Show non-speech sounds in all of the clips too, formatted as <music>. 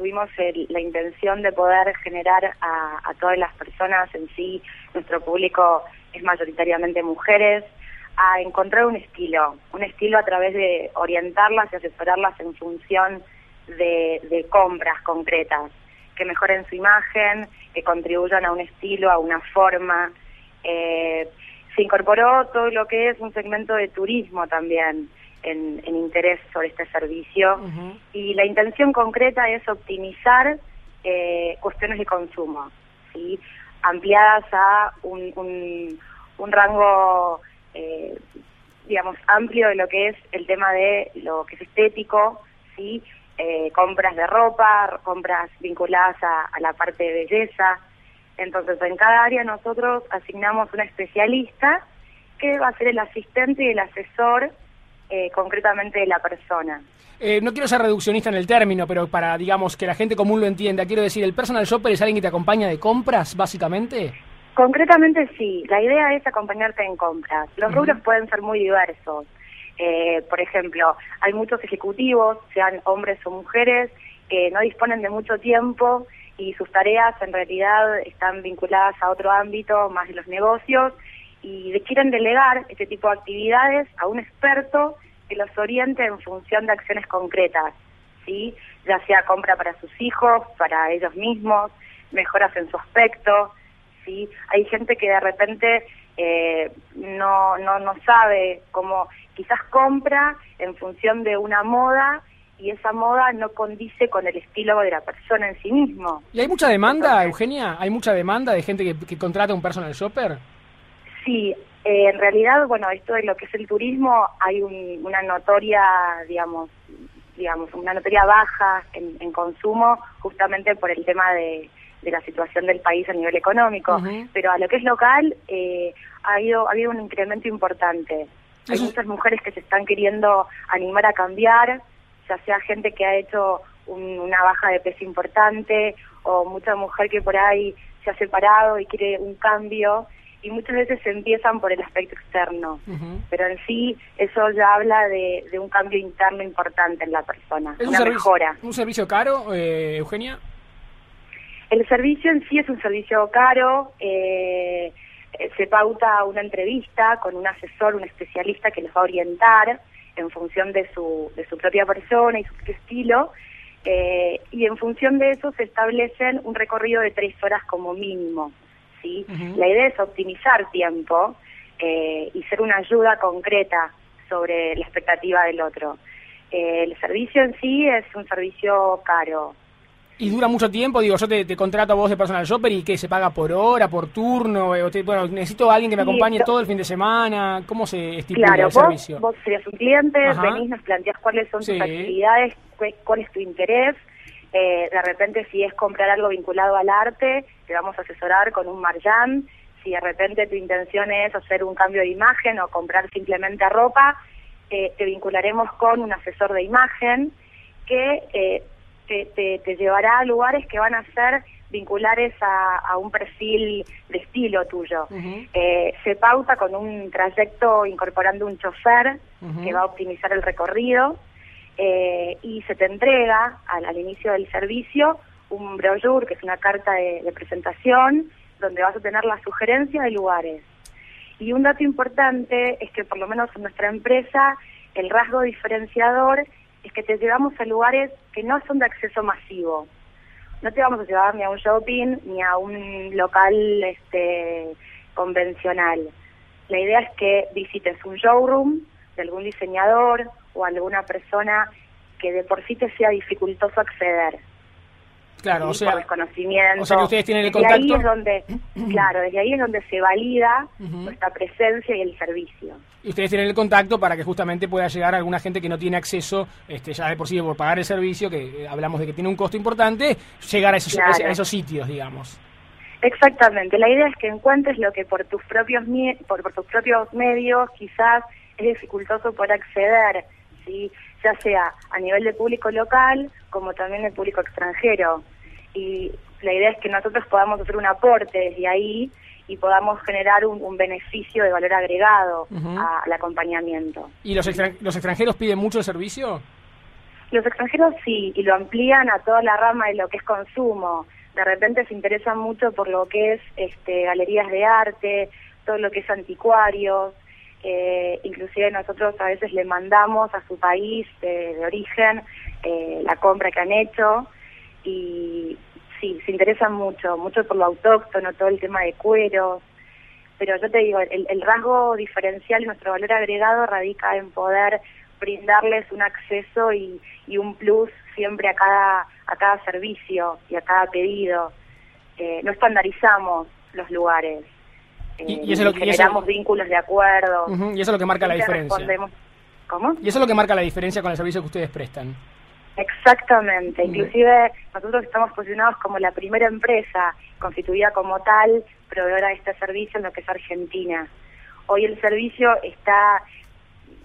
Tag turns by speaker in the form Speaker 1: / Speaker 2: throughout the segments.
Speaker 1: tuvimos la intención de poder generar a, todas las personas en sí, nuestro público es mayoritariamente mujeres, a encontrar un estilo, un estilo a través de orientarlas y asesorarlas en función de, compras concretas, que mejoren su imagen, que contribuyan a un estilo, a una forma. Eh, se incorporó todo lo que es un segmento de turismo también, en, interés sobre este servicio y la intención concreta es optimizar eh, cuestiones de consumo, ¿sí? ampliadas a un, un, rango, eh, digamos, amplio de lo que es el tema de lo que es estético, ¿sí? Eh, compras de ropa, compras vinculadas a la parte de belleza. Entonces, en cada área nosotros asignamos un especialista que va a ser el asistente y el asesor eh, concretamente de la persona.
Speaker 2: Eh, no quiero ser reduccionista en el término, pero para, digamos, que la gente común lo entienda, quiero decir, ¿el personal shopper es alguien que te acompaña de compras, básicamente?
Speaker 1: Concretamente sí, la idea es acompañarte en compras. Los rubros pueden ser muy diversos. Eh, por ejemplo, hay muchos ejecutivos, sean hombres o mujeres, que no disponen de mucho tiempo y sus tareas en realidad están vinculadas a otro ámbito, más de los negocios, y quieren delegar este tipo de actividades a un experto que los oriente en función de acciones concretas, ¿sí? ya sea compra para sus hijos, para ellos mismos, mejoras en su aspecto, ¿sí? hay gente que de repente eh, no, no, no sabe cómo quizás compra en función de una moda y esa moda no condice con el estilo de la persona en sí mismo.
Speaker 2: ¿Y hay mucha demanda, Eugenia? ¿Hay mucha demanda de gente que, que contrata un personal shopper?
Speaker 1: Sí, eh, en realidad, bueno, esto de lo que es el turismo, hay una notoria, digamos, digamos, una notoria baja en, consumo, justamente por el tema de, la situación del país a nivel económico. Pero a lo que es local, eh, ha, habido, ha habido un incremento importante. Hay muchas mujeres que se están queriendo animar a cambiar, ya sea gente que ha hecho una baja de peso importante o mucha mujer que por ahí se ha separado y quiere un cambio y muchas veces se empiezan por el aspecto externo, pero en sí eso ya habla de, un cambio interno importante en la persona,
Speaker 2: ¿Es
Speaker 1: una
Speaker 2: un
Speaker 1: mejora.
Speaker 2: ¿Un servicio caro, eh, Eugenia?
Speaker 1: El servicio en sí es un servicio caro, eh, se pauta una entrevista con un asesor, un especialista que les va a orientar en función de su, de su propia persona y su estilo, eh, y en función de eso se establecen un recorrido de tres horas como mínimo. ¿Sí? La idea es optimizar tiempo eh, y ser una ayuda concreta sobre la expectativa del otro. Eh, el servicio en sí es un servicio caro.
Speaker 2: ¿Y dura mucho tiempo? Digo, yo te, contrato a vos de personal shopper y que se paga por hora, por turno, eh, bueno, necesito a alguien que me acompañe todo el fin de semana, ¿cómo se estipula el servicio?
Speaker 1: Vos serías un cliente, venís, nos planteás cuáles son tus actividades, cuál es tu interés, eh, de repente si es comprar algo vinculado al arte, te vamos a asesorar con un marjan. Si de repente tu intención es hacer un cambio de imagen o comprar simplemente ropa, eh, te vincularemos con un asesor de imagen que eh, te, llevará a lugares que van a ser vinculares a, un perfil de estilo tuyo. se pauta con un trayecto incorporando un chofer que va a optimizar el recorrido eh, y se te entrega al, inicio del servicio un brochure, que es una carta de, presentación, donde vas a tener la sugerencia de lugares. Y un dato importante es que por lo menos en nuestra empresa el rasgo diferenciador es que te llevamos a lugares que no son de acceso masivo. No te vamos a llevar ni a un shopping ni a un local este convencional. La idea es que visites un showroom de algún diseñador o alguna persona que de por sí te sea dificultoso acceder.
Speaker 2: Claro, o sea,
Speaker 1: desconocimiento.
Speaker 2: O sea que ustedes tienen el contacto.
Speaker 1: Ahí es donde, <clears throat> claro, desde ahí es donde se valida nuestra presencia y el servicio.
Speaker 2: Y ustedes tienen el contacto para que justamente pueda llegar a alguna gente que no tiene acceso, este, ya de por sí por pagar el servicio, que eh, hablamos de que tiene un costo importante, llegar a esos, a esos sitios, digamos.
Speaker 1: Exactamente. La idea es que encuentres lo que por tus propios por, por tus propios medios quizás es dificultoso por acceder ya sea a nivel de público local como también de público extranjero. Y la idea es que nosotros podamos hacer un aporte desde ahí y podamos generar un, beneficio de valor agregado al acompañamiento.
Speaker 2: ¿Y los, los extranjeros piden mucho el servicio?
Speaker 1: Los extranjeros sí, y lo amplían a toda la rama de lo que es consumo. De repente se interesan mucho por lo que es este, galerías de arte, todo lo que es anticuarios. Eh, inclusive nosotros a veces le mandamos a su país de origen eh, la compra que han hecho y sí, se interesan mucho, mucho por lo autóctono, todo el tema de cueros, pero yo te digo, el, el rasgo diferencial, nuestro valor agregado radica en poder brindarles un acceso y, y un plus siempre a cada, a cada servicio y a cada pedido. Eh, no estandarizamos los lugares. Y, eso lo que, generamos vínculos de acuerdo.
Speaker 2: y eso es lo que marca la diferencia.
Speaker 1: ¿Cómo?
Speaker 2: Y eso es lo que marca la diferencia con el servicio que ustedes prestan.
Speaker 1: Exactamente, inclusive nosotros estamos posicionados como la primera empresa constituida como tal, proveedora de este servicio en lo que es Argentina. Hoy el servicio está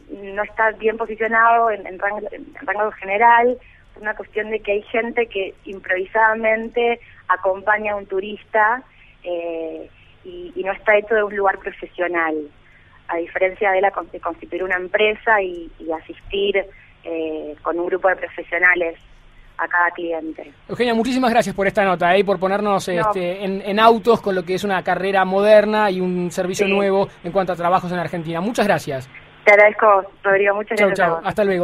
Speaker 1: no está bien posicionado en, rango, general, es una cuestión de que hay gente que improvisadamente acompaña a un turista eh, y, no está hecho de un lugar profesional, a diferencia de la de constituir una empresa y, asistir eh, con un grupo de profesionales a cada cliente.
Speaker 2: Eugenia, muchísimas gracias por esta nota ¿eh? y por ponernos este, en, autos con lo que es una carrera moderna y un servicio nuevo en cuanto a trabajos en Argentina. Muchas gracias.
Speaker 1: Te agradezco, Rodrigo. Muchas gracias.
Speaker 2: Hasta luego.